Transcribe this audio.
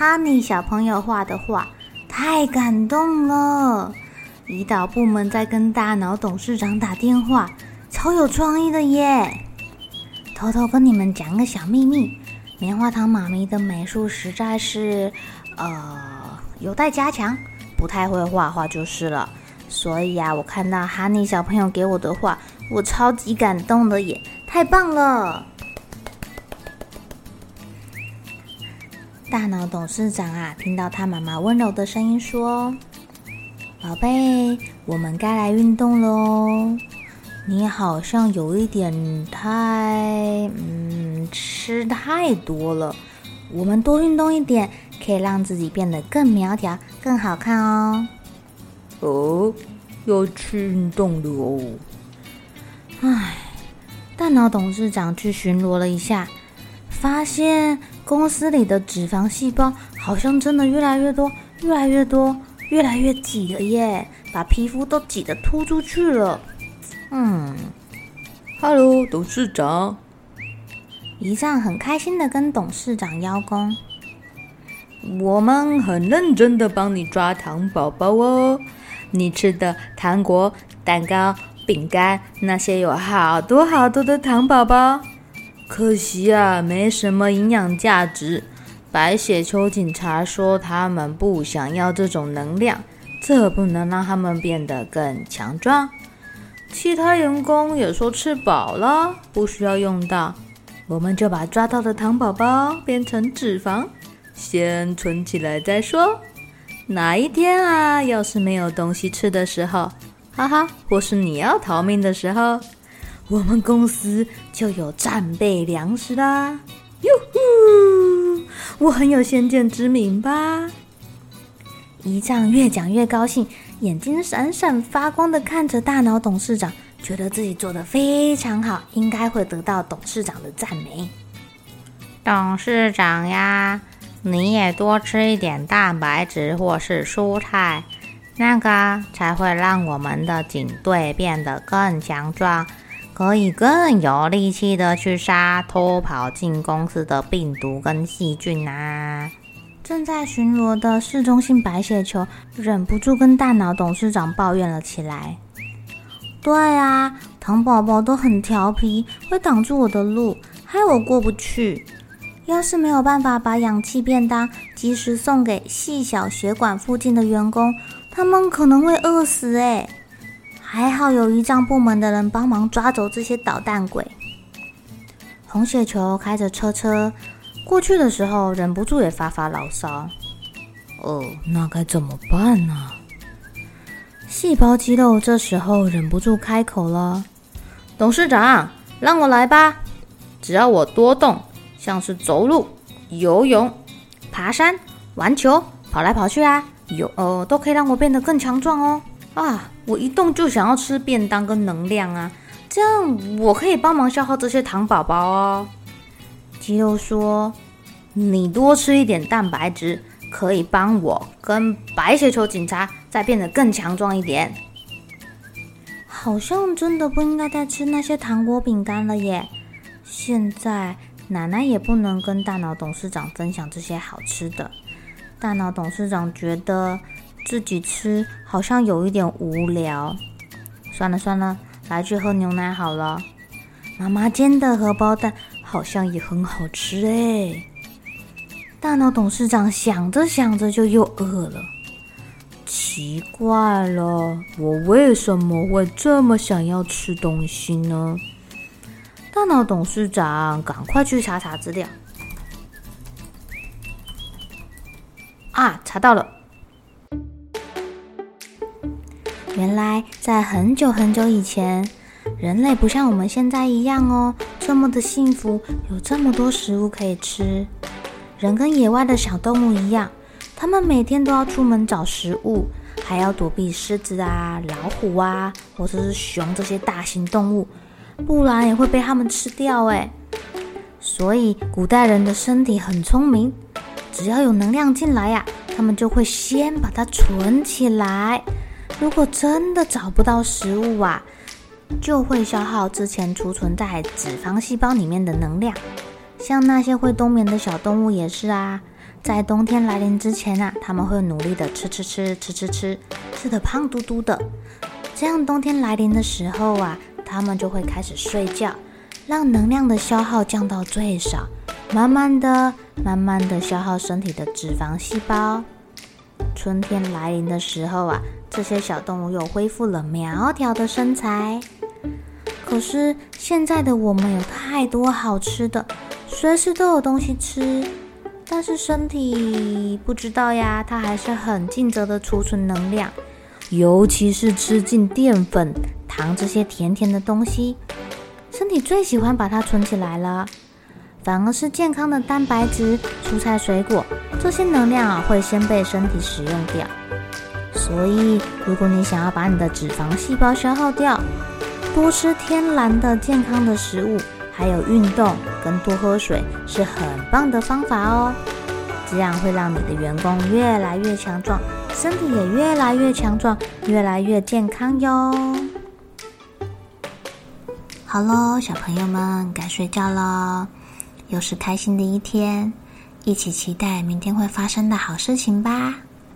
哈尼小朋友画的画太感动了，胰岛部门在跟大脑董事长打电话，超有创意的耶！偷偷跟你们讲个小秘密，棉花糖妈咪的美术实在是呃有待加强，不太会画画就是了。所以啊，我看到哈尼小朋友给我的画，我超级感动的耶，太棒了！大脑董事长啊，听到他妈妈温柔的声音说：“宝贝，我们该来运动喽。你好像有一点太……嗯，吃太多了。我们多运动一点，可以让自己变得更苗条、更好看哦。”哦，要去运动了哦。唉，大脑董事长去巡逻了一下。发现公司里的脂肪细胞好像真的越来越多，越来越多，越来越挤了耶，把皮肤都挤得突出去了。嗯，Hello，董事长。一丈很开心的跟董事长邀功。我们很认真的帮你抓糖宝宝哦，你吃的糖果、蛋糕、饼干，那些有好多好多的糖宝宝。可惜啊，没什么营养价值。白血球警察说他们不想要这种能量，这不能让他们变得更强壮。其他员工也说吃饱了，不需要用到。我们就把抓到的糖宝宝变成脂肪，先存起来再说。哪一天啊，要是没有东西吃的时候，哈哈，或是你要逃命的时候。我们公司就有战备粮食啦！哟呼，我很有先见之明吧？姨丈越讲越高兴，眼睛闪闪发光的看着大脑董事长，觉得自己做得非常好，应该会得到董事长的赞美。董事长呀，你也多吃一点蛋白质或是蔬菜，那个才会让我们的警队变得更强壮。可以更有力气的去杀偷跑进公司的病毒跟细菌啊！正在巡逻的嗜中性白血球忍不住跟大脑董事长抱怨了起来：“对啊，糖宝宝都很调皮，会挡住我的路，害我过不去。要是没有办法把氧气便当及时送给细小血管附近的员工，他们可能会饿死诶。还好有仪仗部门的人帮忙抓走这些捣蛋鬼。红血球开着车车过去的时候，忍不住也发发牢骚：“哦，那该怎么办呢？”细胞肌肉这时候忍不住开口了：“董事长，让我来吧！只要我多动，像是走路、游泳、爬山、玩球、跑来跑去啊，有呃，都可以让我变得更强壮哦。”啊！我一动就想要吃便当跟能量啊，这样我可以帮忙消耗这些糖宝宝哦。肌肉说：“你多吃一点蛋白质，可以帮我跟白血球警察再变得更强壮一点。”好像真的不应该再吃那些糖果饼干了耶。现在奶奶也不能跟大脑董事长分享这些好吃的。大脑董事长觉得。自己吃好像有一点无聊，算了算了，来去喝牛奶好了。妈妈煎的荷包蛋好像也很好吃哎。大脑董事长想着想着就又饿了，奇怪了，我为什么会这么想要吃东西呢？大脑董事长，赶快去查查资料。啊，查到了！原来在很久很久以前，人类不像我们现在一样哦，这么的幸福，有这么多食物可以吃。人跟野外的小动物一样，他们每天都要出门找食物，还要躲避狮子啊、老虎啊，或者是熊这些大型动物，不然也会被他们吃掉诶。所以古代人的身体很聪明。只要有能量进来呀，他们就会先把它存起来。如果真的找不到食物啊，就会消耗之前储存在脂肪细胞里面的能量。像那些会冬眠的小动物也是啊，在冬天来临之前啊，他们会努力的吃吃吃吃吃吃，吃的胖嘟嘟的。这样冬天来临的时候啊，他们就会开始睡觉，让能量的消耗降到最少。慢慢的、慢慢的消耗身体的脂肪细胞。春天来临的时候啊，这些小动物又恢复了苗条的身材。可是现在的我们有太多好吃的，随时都有东西吃，但是身体不知道呀，它还是很尽责的储存能量，尤其是吃进淀粉、糖这些甜甜的东西，身体最喜欢把它存起来了。反而是健康的蛋白质、蔬菜、水果，这些能量啊会先被身体使用掉。所以，如果你想要把你的脂肪细胞消耗掉，多吃天然的健康的食物，还有运动跟多喝水是很棒的方法哦。这样会让你的员工越来越强壮，身体也越来越强壮，越来越健康哟。好喽，小朋友们该睡觉喽。又是开心的一天，一起期待明天会发生的好事情吧。